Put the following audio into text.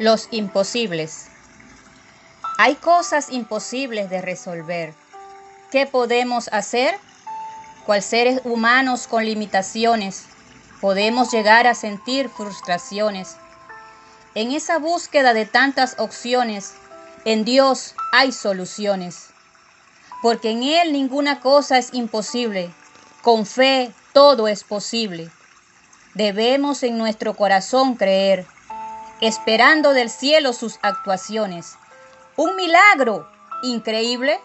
Los imposibles. Hay cosas imposibles de resolver. ¿Qué podemos hacer? Cual seres humanos con limitaciones, podemos llegar a sentir frustraciones. En esa búsqueda de tantas opciones, en Dios hay soluciones. Porque en Él ninguna cosa es imposible. Con fe todo es posible. Debemos en nuestro corazón creer esperando del cielo sus actuaciones. Un milagro increíble